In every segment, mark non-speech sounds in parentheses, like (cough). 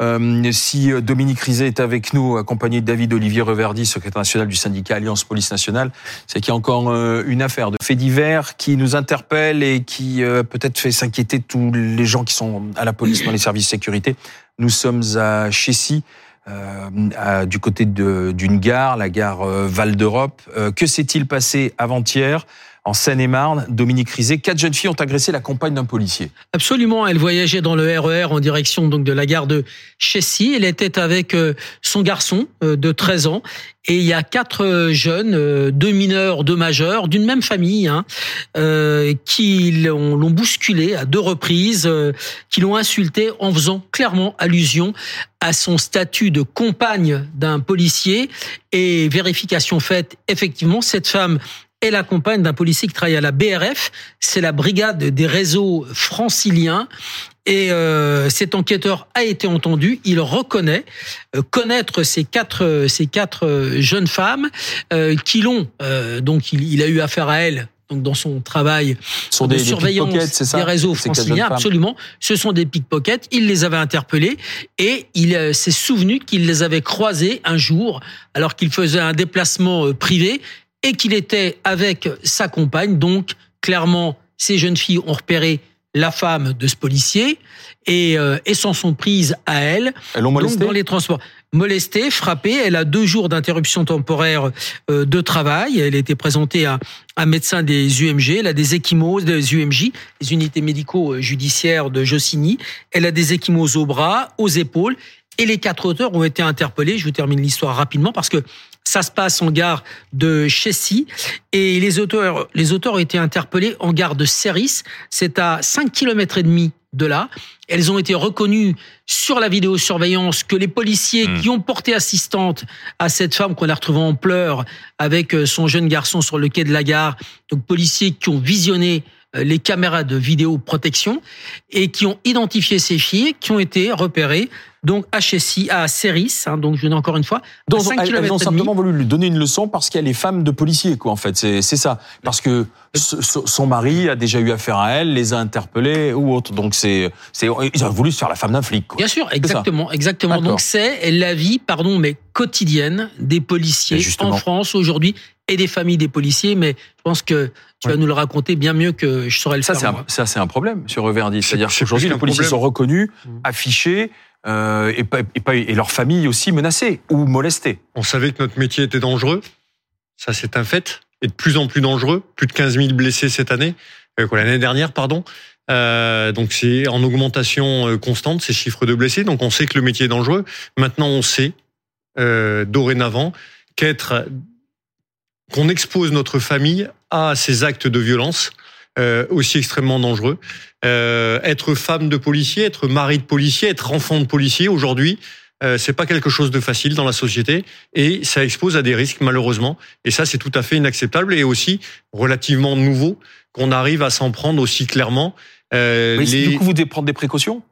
Euh, si euh, Dominique Rizet est avec nous, accompagné de David Olivier Reverdy, secrétaire national du syndicat Alliance Police Nationale, c'est qu'il y a encore une affaire de faits divers qui nous interpelle et qui peut-être fait s'inquiéter tous les gens qui sont à la police dans les services de sécurité. Nous sommes à Chessy. Euh, du côté d'une gare, la gare Val d'Europe. que s'est-il passé avant-hier? En Seine-et-Marne, Dominique Rizet, quatre jeunes filles ont agressé la compagne d'un policier. Absolument, elle voyageait dans le RER e en direction de la gare de Chessy. Elle était avec euh, son garçon euh, de 13 ans et il y a quatre euh, jeunes, deux mineurs, deux majeurs, d'une même famille, hein, qui l'ont bousculé à deux reprises, qui l'ont insulté en faisant clairement allusion à son statut de compagne d'un policier. Et vérification faite, effectivement, cette femme est la compagne d'un policier qui travaille à la BRF. C'est la brigade des réseaux franciliens. Et euh, cet enquêteur a été entendu. Il reconnaît euh, connaître ces quatre ces quatre jeunes femmes euh, qui l'ont donc il, il, a eu affaire à elles donc dans son travail sont de des, surveillance des, des réseaux franciliens, absolument. Ce sont des pickpockets. Il les avait interpellés et il s'est souvenu qu'il les avait croisés un jour alors qu'il faisait un déplacement privé et qu'il était avec sa compagne. Donc, clairement, ces jeunes filles ont repéré la femme de ce policier et, euh, et s'en sont prises à elle. Elles l'ont molestée dans les transports. Molestée, frappée. Elle a deux jours d'interruption temporaire euh, de travail. Elle a été présentée à un médecin des UMG. Elle a des échymoses des UMJ, les unités médico-judiciaires de Jossigny. Elle a des échymoses aux bras, aux épaules. Et les quatre auteurs ont été interpellés. Je vous termine l'histoire rapidement parce que ça se passe en gare de Chessy et les auteurs, les auteurs ont été interpellés en gare de Ceris. C'est à 5 km et demi de là. Elles ont été reconnues sur la vidéosurveillance que les policiers hmm. qui ont porté assistante à cette femme qu'on a retrouvée en pleurs avec euh, son jeune garçon sur le quai de la gare, donc policiers qui ont visionné les caméras de vidéoprotection et qui ont identifié ces filles qui ont été repérées donc HSI à Ceris, hein, donc je dis encore une fois, donc, elles, ont simplement voulu lui donner une leçon parce qu'elle est femme de policier, quoi. En fait, c'est ça. Parce que son mari a déjà eu affaire à elle, les a interpellés ou autre. Donc c'est c'est ils ont voulu se faire la femme d'un flic. Quoi. Bien sûr, exactement, exactement. Donc c'est la vie, pardon, mais quotidienne des policiers en France aujourd'hui et des familles des policiers. Mais je pense que tu vas nous le raconter bien mieux que je saurais le ça, faire. Ça, c'est un problème sur Reverdy. C'est-à-dire qu'aujourd'hui, les policiers sont reconnus, mmh. affichés, euh, et, et, et leur famille aussi menacée ou molestée. On savait que notre métier était dangereux, ça c'est un fait, et de plus en plus dangereux, plus de 15 000 blessés cette année, euh, l'année dernière, pardon. Euh, donc c'est en augmentation constante ces chiffres de blessés. Donc on sait que le métier est dangereux. Maintenant on sait euh, dorénavant qu'être qu'on expose notre famille à ces actes de violence euh, aussi extrêmement dangereux. Euh, être femme de policier, être mari de policier, être enfant de policier aujourd'hui, euh, c'est pas quelque chose de facile dans la société et ça expose à des risques malheureusement. Et ça, c'est tout à fait inacceptable et aussi relativement nouveau qu'on arrive à s'en prendre aussi clairement. Euh, les... Du coup, vous devez prendre des précautions?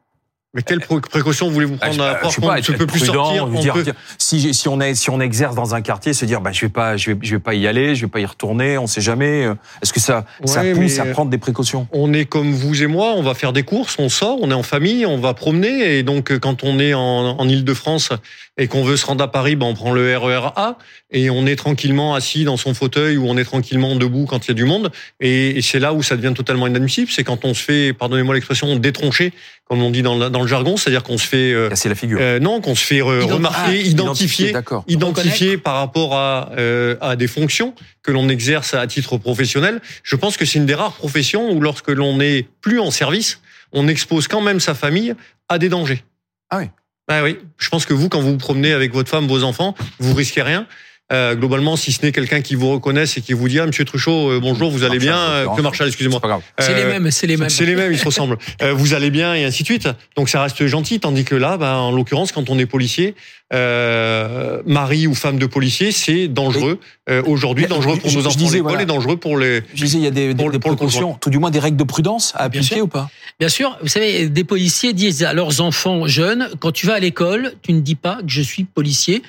Mais quelles précautions voulez-vous bah, prendre à Je ne peut plus sortir dire, si, si, on est, si on exerce dans un quartier, se dire bah, je vais pas, je vais, je vais pas y aller, je vais pas y retourner, on sait jamais. Est-ce que ça, ça pousse à prendre des précautions? On est comme vous et moi, on va faire des courses, on sort, on est en famille, on va promener. Et donc, quand on est en, en Ile-de-France et qu'on veut se rendre à Paris, ben, on prend le RER A et on est tranquillement assis dans son fauteuil ou on est tranquillement debout quand il y a du monde. Et, et c'est là où ça devient totalement inadmissible. C'est quand on se fait, pardonnez-moi l'expression, détroncher comme on dit dans, le jargon, c'est-à-dire qu'on se fait euh, casser la figure. Euh, non, qu'on se fait euh, remarquer, ah, identifier, identifier par rapport à euh, à des fonctions que l'on exerce à titre professionnel. Je pense que c'est une des rares professions où lorsque l'on n'est plus en service, on expose quand même sa famille à des dangers. Ah oui. Ah oui. Je pense que vous, quand vous vous promenez avec votre femme, vos enfants, vous risquez rien. Euh, globalement, si ce n'est quelqu'un qui vous reconnaisse et qui vous dit ah Monsieur Truchot, euh, bonjour, vous allez bien euh, Marshall, excusez-moi. C'est les mêmes, c'est les mêmes. C'est les mêmes, ils se ressemblent. (laughs) vous allez bien et ainsi de suite. Donc ça reste gentil, tandis que là, ben, en l'occurrence, quand on est policier, mari ou femme de policier, c'est dangereux aujourd'hui, dangereux pour nos enfants disais, voilà. et dangereux pour les. Je disais, il y a des, des, des précautions, tout du moins des règles de prudence à appliquer ou pas? Bien sûr, vous savez, des policiers disent à leurs enfants jeunes quand tu vas à l'école, tu ne dis pas que je suis policier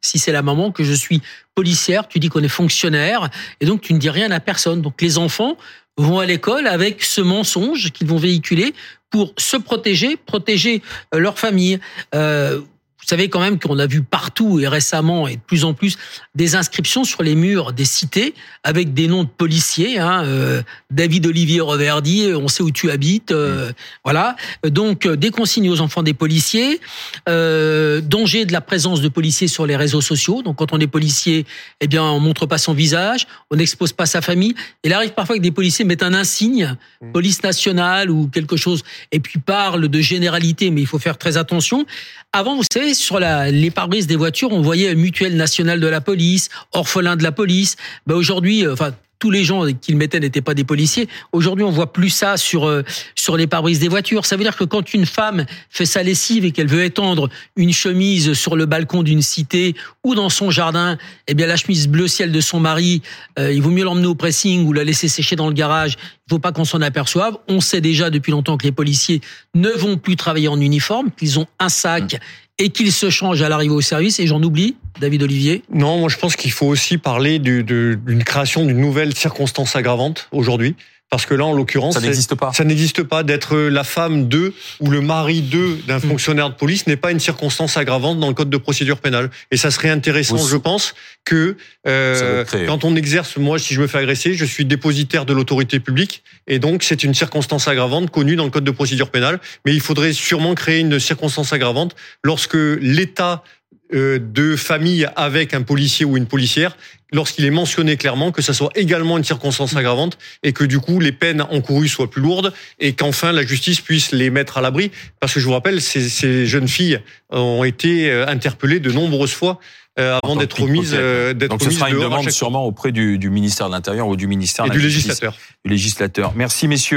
si c'est la maman que je suis policière, tu dis qu'on est fonctionnaire et donc tu ne dis rien à personne. Donc les enfants vont à l'école avec ce mensonge qu'ils vont véhiculer pour se protéger, protéger euh, leur famille. Euh, vous savez quand même qu'on a vu partout et récemment et de plus en plus des inscriptions sur les murs des cités avec des noms de policiers. Hein, euh, David Olivier Reverdy, on sait où tu habites. Euh, mmh. Voilà. Donc des consignes aux enfants des policiers. Euh, danger de la présence de policiers sur les réseaux sociaux. Donc quand on est policier, eh bien on montre pas son visage, on n'expose pas sa famille. Il arrive parfois que des policiers mettent un insigne, mmh. police nationale ou quelque chose, et puis parlent de généralité, mais il faut faire très attention. Avant, vous savez, sur les pare-brises des voitures, on voyait mutuelle nationale de la police, orphelin de la police. Ben aujourd'hui, euh, enfin tous les gens qui le mettaient n'étaient pas des policiers. Aujourd'hui, on voit plus ça sur euh, sur les pare-brises des voitures. Ça veut dire que quand une femme fait sa lessive et qu'elle veut étendre une chemise sur le balcon d'une cité ou dans son jardin, eh bien la chemise bleu ciel de son mari, euh, il vaut mieux l'emmener au pressing ou la laisser sécher dans le garage. Il faut pas qu'on s'en aperçoive. On sait déjà depuis longtemps que les policiers ne vont plus travailler en uniforme, qu'ils ont un sac et qu'il se change à l'arrivée au service. Et j'en oublie, David Olivier Non, moi je pense qu'il faut aussi parler d'une création d'une nouvelle circonstance aggravante aujourd'hui. Parce que là, en l'occurrence, ça n'existe pas. Ça n'existe pas d'être la femme de ou le mari de d'un mm. fonctionnaire de police n'est pas une circonstance aggravante dans le code de procédure pénale. Et ça serait intéressant, je pense, que euh, quand on exerce, moi, si je me fais agresser, je suis dépositaire de l'autorité publique, et donc c'est une circonstance aggravante connue dans le code de procédure pénale. Mais il faudrait sûrement créer une circonstance aggravante lorsque l'État de famille avec un policier ou une policière lorsqu'il est mentionné clairement que ça soit également une circonstance aggravante et que du coup les peines encourues soient plus lourdes et qu'enfin la justice puisse les mettre à l'abri parce que je vous rappelle ces, ces jeunes filles ont été euh, interpellées de nombreuses fois euh, avant d'être remises d'être Donc ce sera une demande sûrement auprès du, du ministère de l'Intérieur ou du ministère et du législateur. Du législateur. Merci messieurs.